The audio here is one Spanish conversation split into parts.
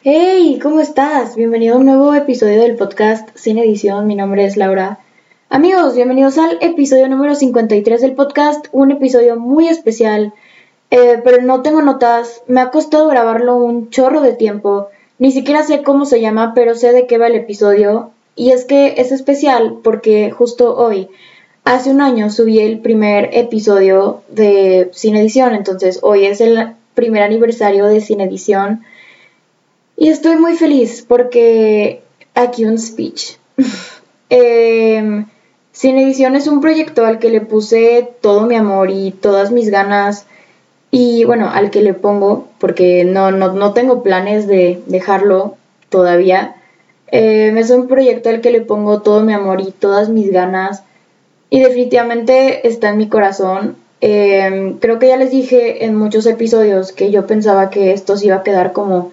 Hey, ¿cómo estás? Bienvenido a un nuevo episodio del podcast Sin Edición. Mi nombre es Laura. Amigos, bienvenidos al episodio número 53 del podcast, un episodio muy especial, eh, pero no tengo notas, me ha costado grabarlo un chorro de tiempo, ni siquiera sé cómo se llama, pero sé de qué va el episodio, y es que es especial porque justo hoy, hace un año, subí el primer episodio de Sin Edición, entonces hoy es el primer aniversario de Sin Edición. Y estoy muy feliz porque aquí un speech. Em, Sin Edición es un proyecto al que le puse todo mi amor y todas mis ganas. Y bueno, al que le pongo, porque no, no, tengo planes de dejarlo todavía. Eh, es un proyecto al que le pongo todo mi amor y todas mis ganas. Y definitivamente está en mi corazón. Em, creo que ya les dije en muchos episodios que yo pensaba que esto se iba a quedar como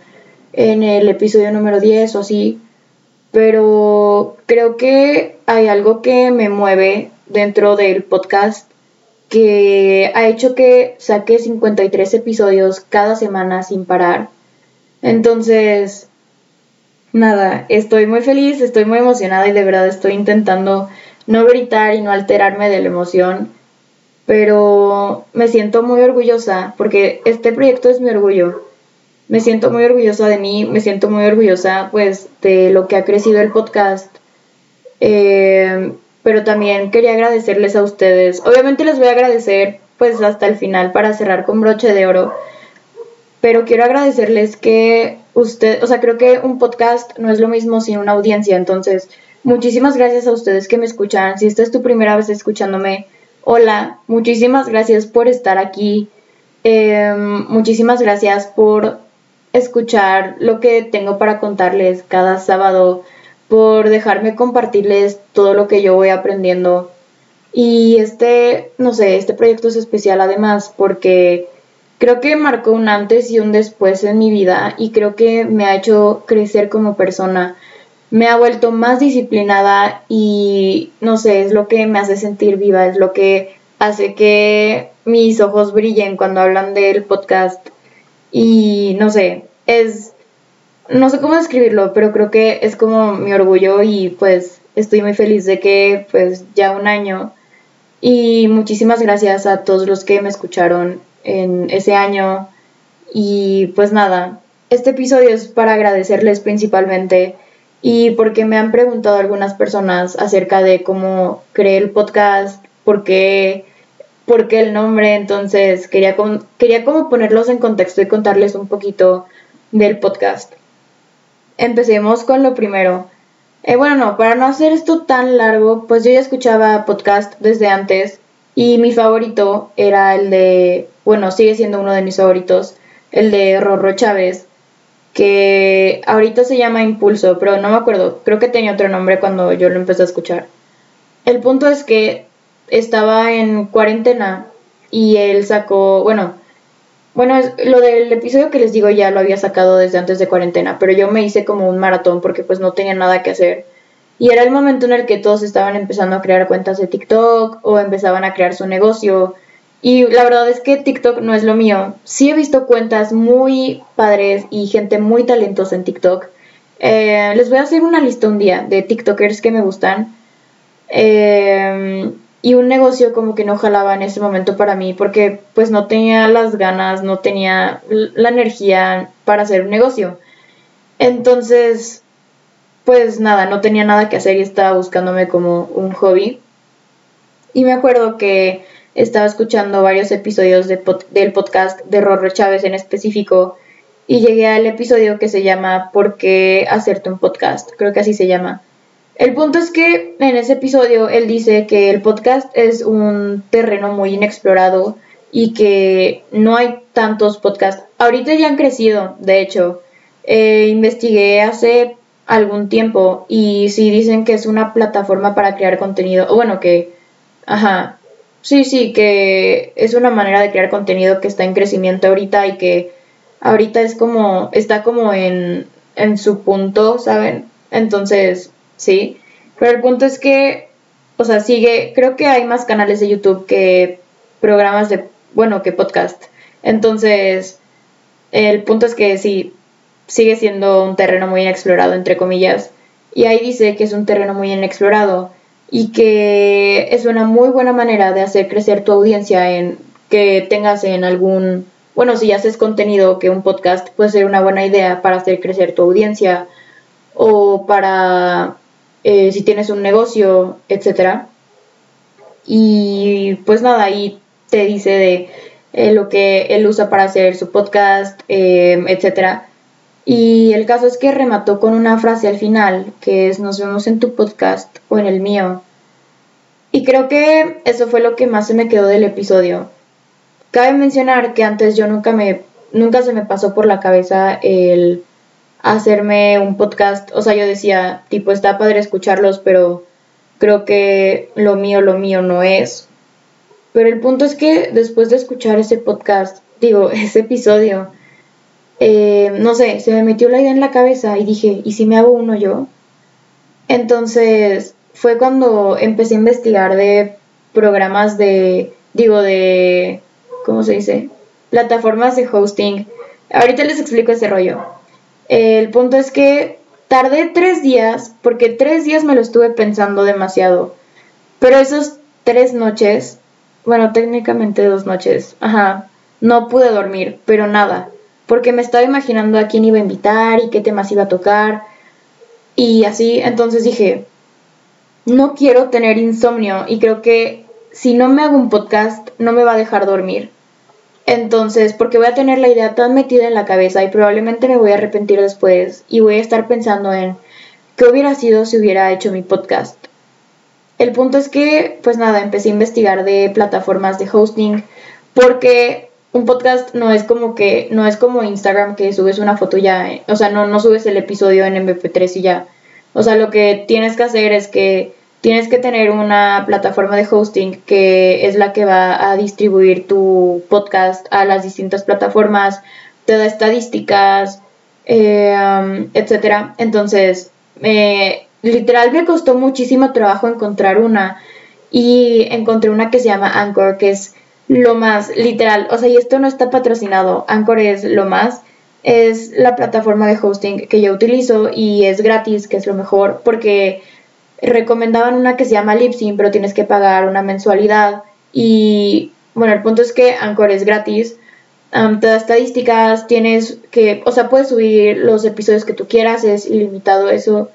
en el episodio número 10 o así, pero creo que hay algo que me mueve dentro del podcast que ha hecho que saque 53 episodios cada semana sin parar. Entonces, nada, estoy muy feliz, estoy muy emocionada y de verdad estoy intentando no gritar y no alterarme de la emoción, pero me siento muy orgullosa porque este proyecto es mi orgullo me siento muy orgullosa de mí, me siento muy orgullosa pues de lo que ha crecido el podcast. Eh, pero también quería agradecerles a ustedes. Obviamente les voy a agradecer pues hasta el final para cerrar con broche de oro. Pero quiero agradecerles que usted, o sea, creo que un podcast no es lo mismo sin una audiencia. Entonces, muchísimas gracias a ustedes que me escuchan. Si esta es tu primera vez escuchándome, hola, muchísimas gracias por estar aquí. Eh, muchísimas gracias por escuchar lo que tengo para contarles cada sábado, por dejarme compartirles todo lo que yo voy aprendiendo. Y este, no sé, este proyecto es especial además porque creo que marcó un antes y un después en mi vida y creo que me ha hecho crecer como persona. Me ha vuelto más disciplinada y no sé, es lo que me hace sentir viva, es lo que hace que mis ojos brillen cuando hablan del podcast y no sé, es, no sé cómo describirlo, pero creo que es como mi orgullo y pues estoy muy feliz de que pues ya un año. Y muchísimas gracias a todos los que me escucharon en ese año. Y pues nada, este episodio es para agradecerles principalmente y porque me han preguntado algunas personas acerca de cómo creé el podcast, por qué por qué el nombre, entonces quería, quería como ponerlos en contexto y contarles un poquito del podcast. Empecemos con lo primero. Eh, bueno, no, para no hacer esto tan largo, pues yo ya escuchaba podcast desde antes y mi favorito era el de, bueno, sigue siendo uno de mis favoritos, el de Rorro Chávez, que ahorita se llama Impulso, pero no me acuerdo, creo que tenía otro nombre cuando yo lo empecé a escuchar. El punto es que estaba en cuarentena y él sacó, bueno, bueno, lo del episodio que les digo ya lo había sacado desde antes de cuarentena, pero yo me hice como un maratón porque pues no tenía nada que hacer. Y era el momento en el que todos estaban empezando a crear cuentas de TikTok o empezaban a crear su negocio. Y la verdad es que TikTok no es lo mío. Sí he visto cuentas muy padres y gente muy talentosa en TikTok. Eh, les voy a hacer una lista un día de TikTokers que me gustan. Eh, y un negocio como que no jalaba en ese momento para mí porque pues no tenía las ganas, no tenía la energía para hacer un negocio. Entonces, pues nada, no tenía nada que hacer y estaba buscándome como un hobby. Y me acuerdo que estaba escuchando varios episodios del podcast de Rorro Chávez en específico y llegué al episodio que se llama ¿Por qué hacerte un podcast? Creo que así se llama. El punto es que en ese episodio él dice que el podcast es un terreno muy inexplorado y que no hay tantos podcasts. Ahorita ya han crecido, de hecho. Eh, investigué hace algún tiempo y sí dicen que es una plataforma para crear contenido. Bueno, que... Ajá. Sí, sí, que es una manera de crear contenido que está en crecimiento ahorita y que ahorita es como... está como en, en su punto, ¿saben? Entonces, ¿sí? Pero el punto es que, o sea, sigue, creo que hay más canales de YouTube que programas de, bueno, que podcast. Entonces, el punto es que sí, sigue siendo un terreno muy inexplorado, entre comillas. Y ahí dice que es un terreno muy inexplorado y que es una muy buena manera de hacer crecer tu audiencia en que tengas en algún, bueno, si haces contenido, que un podcast puede ser una buena idea para hacer crecer tu audiencia o para eh, si tienes un negocio, etcétera. Y pues nada, ahí te dice de eh, lo que él usa para hacer su podcast, eh, etcétera. Y el caso es que remató con una frase al final, que es nos vemos en tu podcast o en el mío. Y creo que eso fue lo que más se me quedó del episodio. Cabe mencionar que antes yo nunca me nunca se me pasó por la cabeza el hacerme un podcast, o sea, yo decía, tipo está padre escucharlos, pero creo que lo mío lo mío no es. Pero el punto es que después de escuchar ese podcast, digo, ese episodio, eh, no sé, se me metió la idea en la cabeza y dije, ¿y si me hago uno yo? Entonces fue cuando empecé a investigar de programas de, digo, de, ¿cómo se dice? Plataformas de hosting. Ahorita les explico ese rollo. El punto es que tardé tres días, porque tres días me lo estuve pensando demasiado. Pero esos tres noches, bueno, técnicamente dos noches, ajá, no pude dormir, pero nada porque me estaba imaginando a quién iba a invitar y qué temas iba a tocar y así, entonces dije, no quiero tener insomnio y creo que si no me hago un podcast no me va a dejar dormir. Entonces, porque voy a tener la idea tan metida en la cabeza y probablemente me voy a arrepentir después y voy a estar pensando en qué hubiera sido si hubiera hecho mi podcast. El punto es que, pues nada, empecé a investigar de plataformas de hosting porque un podcast no es como que, no es como Instagram que subes una foto ya, eh, o sea, no, no subes el episodio en MP3 y ya. O sea, lo que tienes que hacer es que tienes que tener una plataforma de hosting que es la que va a distribuir tu podcast a las distintas plataformas, te da estadísticas, eh, um, etcétera. Entonces, literal me costó muchísimo trabajo encontrar una y encontré una que se llama Anchor, que es lo más, literal, o sea, y esto no está patrocinado, Anchor es lo más, es la plataforma de hosting que yo utilizo y es gratis, que es lo mejor, porque recomendaban una que se llama Libsyn, pero tienes que pagar una mensualidad y bueno, el punto es que Anchor es gratis, te da estadísticas, tienes que, o sea, puedes subir los episodios que tú quieras, es ilimitado eso.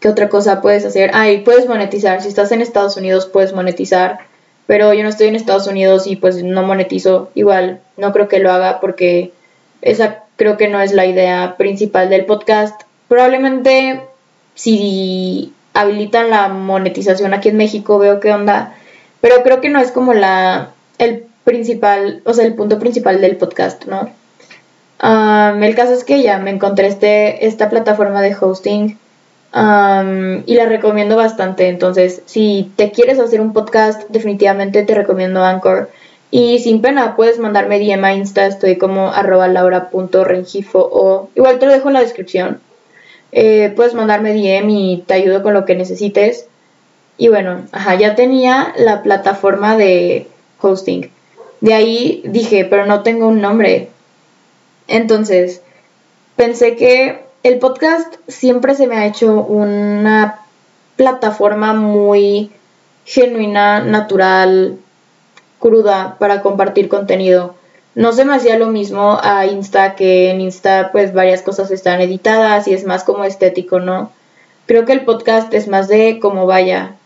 ¿Qué otra cosa puedes hacer? Ah, puedes monetizar. Si estás en Estados Unidos, puedes monetizar. Pero yo no estoy en Estados Unidos y pues no monetizo. Igual, no creo que lo haga porque esa creo que no es la idea principal del podcast. Probablemente si habilitan la monetización aquí en México, veo qué onda. Pero creo que no es como la el principal, o sea, el punto principal del podcast, ¿no? el caso es que ya me encontré este, esta plataforma de hosting y la recomiendo bastante. Entonces, si te quieres hacer un podcast, definitivamente te recomiendo Anchor. Y sin pena, puedes mandarme DM a Insta, estoy como arroba laura.rengifo o igual te lo dejo en la descripción. Eh, puedes mandarme DM y te ayudo con lo que necesites. Y bueno, ajá, ya tenía la plataforma de hosting. De ahí dije, pero no tengo un nombre. Entonces, pensé que el podcast siempre se me ha hecho una plataforma muy genuina, natural, cruda para compartir contenido. No se me hacía lo mismo a Insta, que en Insta pues varias cosas están editadas y es más como estético, ¿no? Creo que el podcast es más de cómo vaya.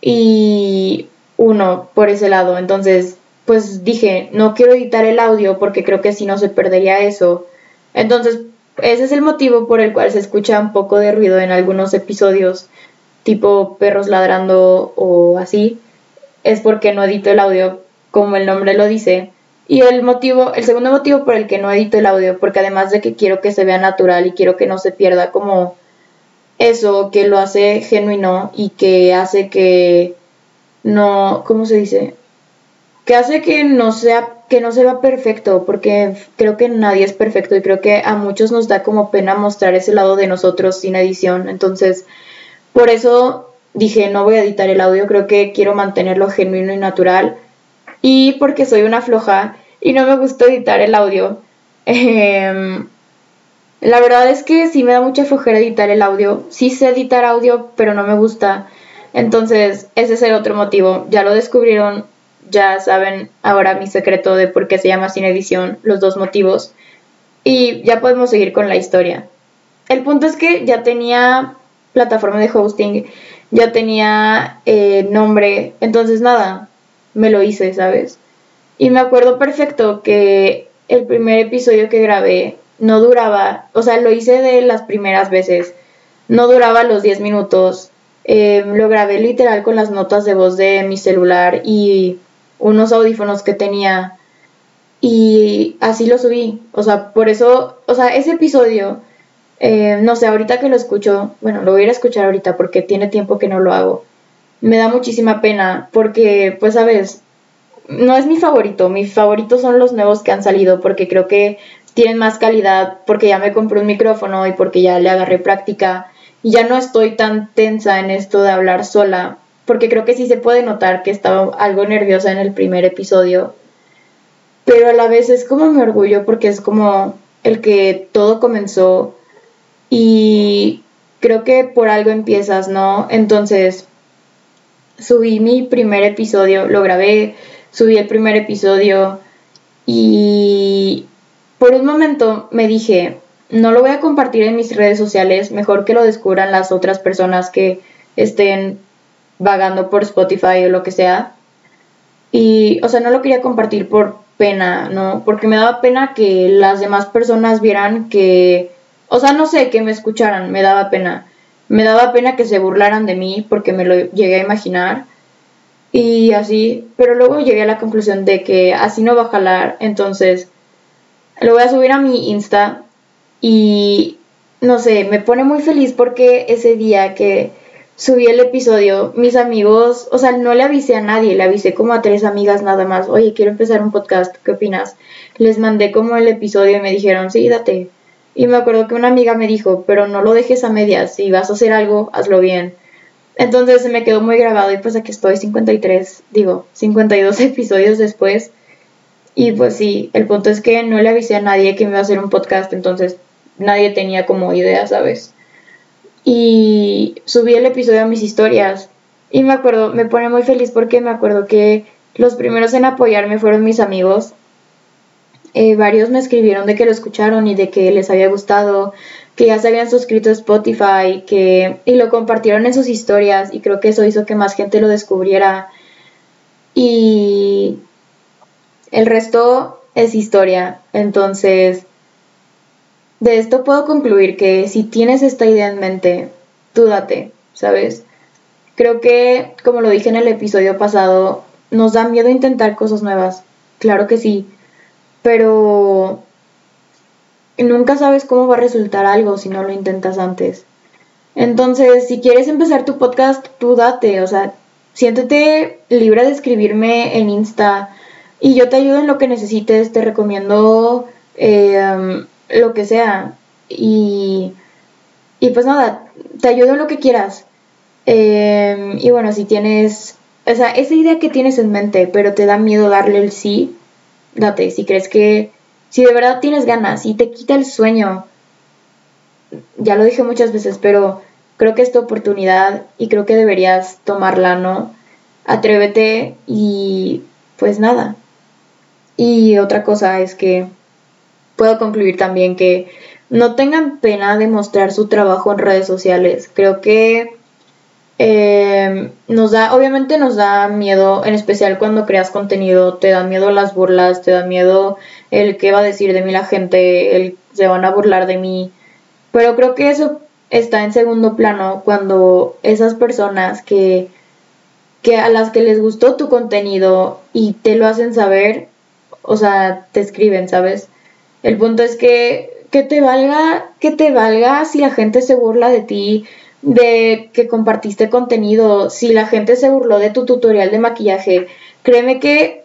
Y uno, por ese lado. Entonces, pues dije, no quiero editar el audio porque creo que si no se perdería eso. Entonces, ese es el motivo por el cual se escucha un poco de ruido en algunos episodios, tipo perros ladrando o así. Es porque no edito el audio, como el nombre lo dice. Y el motivo, el segundo motivo por el que no edito el audio, porque además de que quiero que se vea natural y quiero que no se pierda como eso que lo hace genuino y que hace que no, ¿cómo se dice? Que hace que no sea que no se va perfecto, porque creo que nadie es perfecto y creo que a muchos nos da como pena mostrar ese lado de nosotros sin edición. Entonces, por eso dije, no voy a editar el audio, creo que quiero mantenerlo genuino y natural. Y porque soy una floja y no me gusta editar el audio. Em, la verdad es que sí me da mucha flojera editar el audio. Sí sé editar audio, pero no me gusta. Entonces, ese es el otro motivo. Ya lo descubrieron, ya saben ahora mi secreto de por qué se llama sin edición, los dos motivos. Y ya podemos seguir con la historia. El punto es que ya tenía plataforma de hosting, ya tenía eh, nombre, entonces nada, me lo hice, ¿sabes? Y me acuerdo perfecto que el primer episodio que grabé no duraba, o sea, lo hice de las primeras veces, no duraba los 10 minutos, eh, lo grabé literal con las notas de voz de mi celular y unos audífonos que tenía y así lo subí, o sea, por eso, o sea, ese episodio, eh, no sé, ahorita que lo escucho, bueno, lo voy a ir a escuchar ahorita porque tiene tiempo que no lo hago, me da muchísima pena porque, pues, sabes, no es mi favorito, mis favoritos son los nuevos que han salido porque creo que tienen más calidad porque ya me compré un micrófono y porque ya le agarré práctica y ya no estoy tan tensa en esto de hablar sola porque creo que sí se puede notar que estaba algo nerviosa en el primer episodio pero a la vez es como mi orgullo porque es como el que todo comenzó y creo que por algo empiezas, ¿no? Entonces subí mi primer episodio, lo grabé, subí el primer episodio y por un momento me dije, no lo voy a compartir en mis redes sociales, mejor que lo descubran las otras personas que estén vagando por Spotify o lo que sea. Y, o sea, no lo quería compartir por pena, ¿no? Porque me daba pena que las demás personas vieran que, o sea, no sé, que me escucharan, me daba pena. Me daba pena que se burlaran de mí porque me lo llegué a imaginar y así, pero luego llegué a la conclusión de que así no va a jalar, entonces lo voy a subir a mi Insta y no sé, me pone muy feliz porque ese día que subí el episodio, mis amigos, o sea, no le avisé a nadie, le avisé como a tres amigas nada más, oye, quiero empezar un podcast, ¿qué opinas? Les mandé como el episodio y me dijeron, sí, date. Y me acuerdo que una amiga me dijo, pero no lo dejes a medias, si vas a hacer algo, hazlo bien. Entonces se me quedó muy grabado y pues aquí estoy 53, digo, 52 episodios después. Y pues sí, el punto es que no le avisé a nadie que iba a hacer un podcast, entonces nadie tenía como idea, ¿sabes? Y subí el episodio a mis historias y me acuerdo, me pone muy feliz porque me acuerdo que los primeros en apoyarme fueron mis amigos. Eh, varios me escribieron de que lo escucharon y de que les había gustado que ya se habían suscrito a Spotify que, y lo compartieron en sus historias y creo que eso hizo que más gente lo descubriera. Y el resto es historia. Entonces, de esto puedo concluir que si tienes esta idea en mente, dúdate, ¿sabes? Creo que, como lo dije en el episodio pasado, nos da miedo intentar cosas nuevas. Claro que sí. Pero nunca sabes cómo va a resultar algo si no lo intentas antes. Entonces, si quieres empezar tu podcast, tú date, o sea, siéntete libre de escribirme en Insta y yo te ayudo en lo que necesites, te recomiendo em, lo que sea y, y pues nada, te ayudo en lo que quieras. Em, y bueno, si tienes, o sea, esa idea que tienes en mente, pero te da miedo darle el sí, date, si crees que si de verdad tienes ganas y te quita el sueño, ya lo dije muchas veces, pero creo que es tu oportunidad y creo que deberías tomarla, ¿no? Atrévete y pues nada. Y otra cosa es que puedo concluir también que no tengan pena de mostrar su trabajo en redes sociales. Creo que eh, nos da, obviamente nos da miedo, en especial cuando creas contenido, te da miedo las burlas, te da miedo el qué va a decir de mí la gente, el se van a burlar de mí. Pero creo que eso está en segundo plano cuando esas personas que, que a las que les gustó tu contenido y te lo hacen saber, o sea, te escriben, ¿sabes? El punto es que, que te valga, que te valga si la gente se burla de ti, de que compartiste contenido, si la gente se burló de tu tutorial de maquillaje, créeme que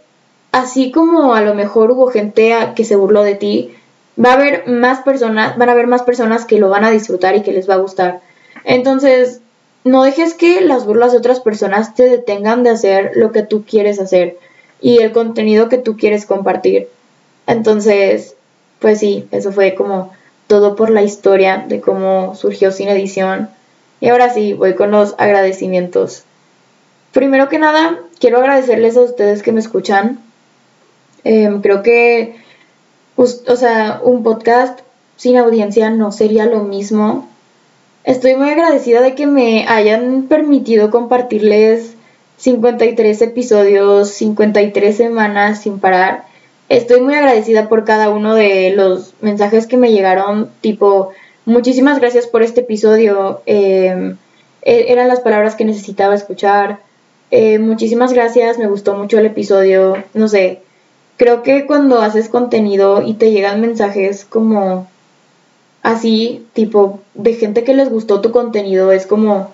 así como a lo mejor hubo gente que se burló de ti, va a haber más personas, van a haber más personas que lo van a disfrutar y que les va a gustar. Entonces, no dejes que las burlas de otras personas te detengan de hacer lo que tú quieres hacer y el contenido que tú quieres compartir. Entonces, pues sí, eso fue como todo por la historia de cómo surgió Sin Edición. Y ahora sí, voy con los agradecimientos. Primero que nada, quiero agradecerles a ustedes que me escuchan. Em, creo que, o sea, un podcast sin audiencia no sería lo mismo. Estoy muy agradecida de que me hayan permitido compartirles 53 episodios, 53 semanas sin parar. Estoy muy agradecida por cada uno de los mensajes que me llegaron, tipo, muchísimas gracias por este episodio. Em, e-, eran las palabras que necesitaba escuchar. Eh, muchísimas gracias, me gustó mucho el episodio. No sé, creo que cuando haces contenido y te llegan mensajes como así, tipo de gente que les gustó tu contenido, es como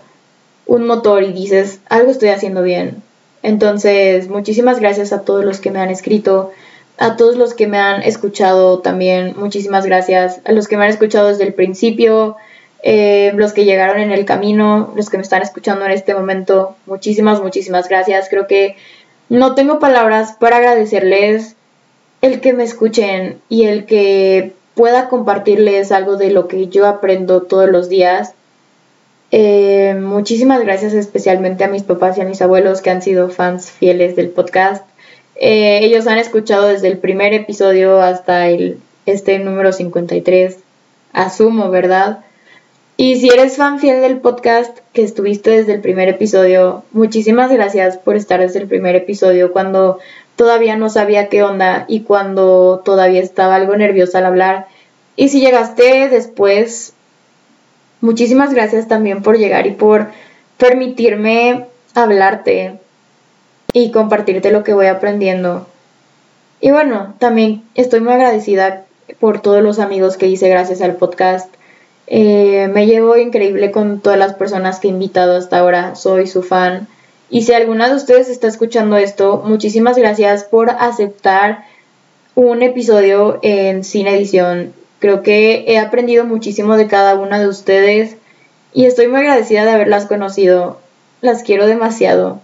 un motor y dices, algo estoy haciendo bien. Entonces, muchísimas gracias a todos los que me han escrito, a todos los que me han escuchado también, muchísimas gracias, a los que me han escuchado desde el principio, eh, los que llegaron en el camino, los que me están escuchando en este momento, muchísimas, muchísimas gracias. Creo que no tengo palabras para agradecerles el que me escuchen y el que pueda compartirles algo de lo que yo aprendo todos los días. Eh, muchísimas gracias especialmente a mis papás y a mis abuelos que han sido fans fieles del podcast. Eh, ellos han escuchado desde el primer episodio hasta el, este número 53, asumo, ¿verdad? Y si eres fan fiel del podcast que estuviste desde el primer episodio, muchísimas gracias por estar desde el primer episodio cuando todavía no sabía qué onda y cuando todavía estaba algo nerviosa al hablar. Y si llegaste después, muchísimas gracias también por llegar y por permitirme hablarte y compartirte lo que voy aprendiendo. Y bueno, también estoy muy agradecida por todos los amigos que hice gracias al podcast eh, me llevo increíble con todas las personas que he invitado hasta ahora, soy su fan. Y si alguna de ustedes está escuchando esto, muchísimas gracias por aceptar un episodio en Sin Edición. Creo que he aprendido muchísimo de cada una de ustedes y estoy muy agradecida de haberlas conocido. Las quiero demasiado.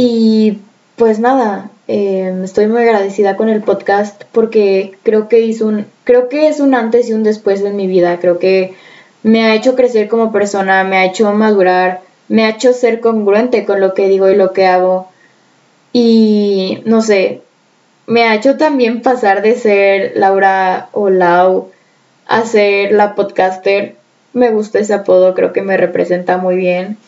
Y pues nada, Em, estoy muy agradecida con el podcast porque creo que hizo un, creo que es un antes y un después en mi vida. Creo que me ha hecho crecer como persona, me ha hecho madurar, me ha hecho ser congruente con lo que digo y lo que hago. Y no sé, me ha hecho también pasar de ser Laura o Lau a ser la podcaster. Me gusta ese apodo, creo que me representa muy bien.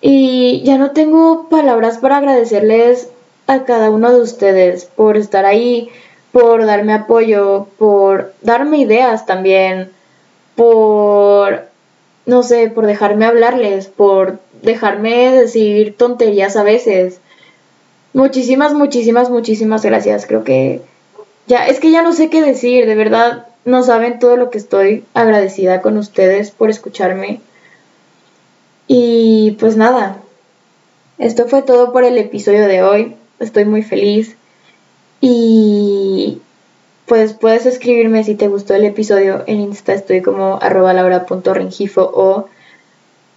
Y ya no tengo palabras para agradecerles a cada uno de ustedes por estar ahí, por darme apoyo, por darme ideas también, por, no sé, por dejarme hablarles, por dejarme decir tonterías a veces. Muchísimas, muchísimas, muchísimas gracias. Creo que ya, es que ya no sé qué decir, de verdad, no saben todo lo que estoy agradecida con ustedes por escucharme. Y pues nada, esto fue todo por el episodio de hoy estoy muy feliz. Y pues puedes escribirme si te gustó el episodio. En Insta estoy como arroba o...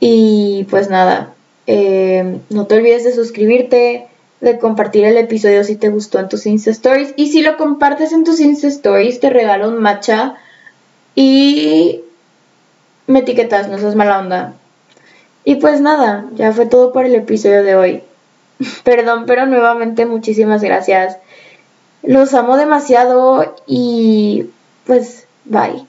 Y pues nada, eh, no te olvides de suscribirte, de compartir el episodio si te gustó en tus Insta Stories. Y si lo compartes en tus Insta Stories, te regalo un matcha y me etiquetas, no seas mala onda. Y pues nada, ya fue todo por el episodio de hoy. Perdón, pero nuevamente muchísimas gracias. Los amo demasiado y pues bye.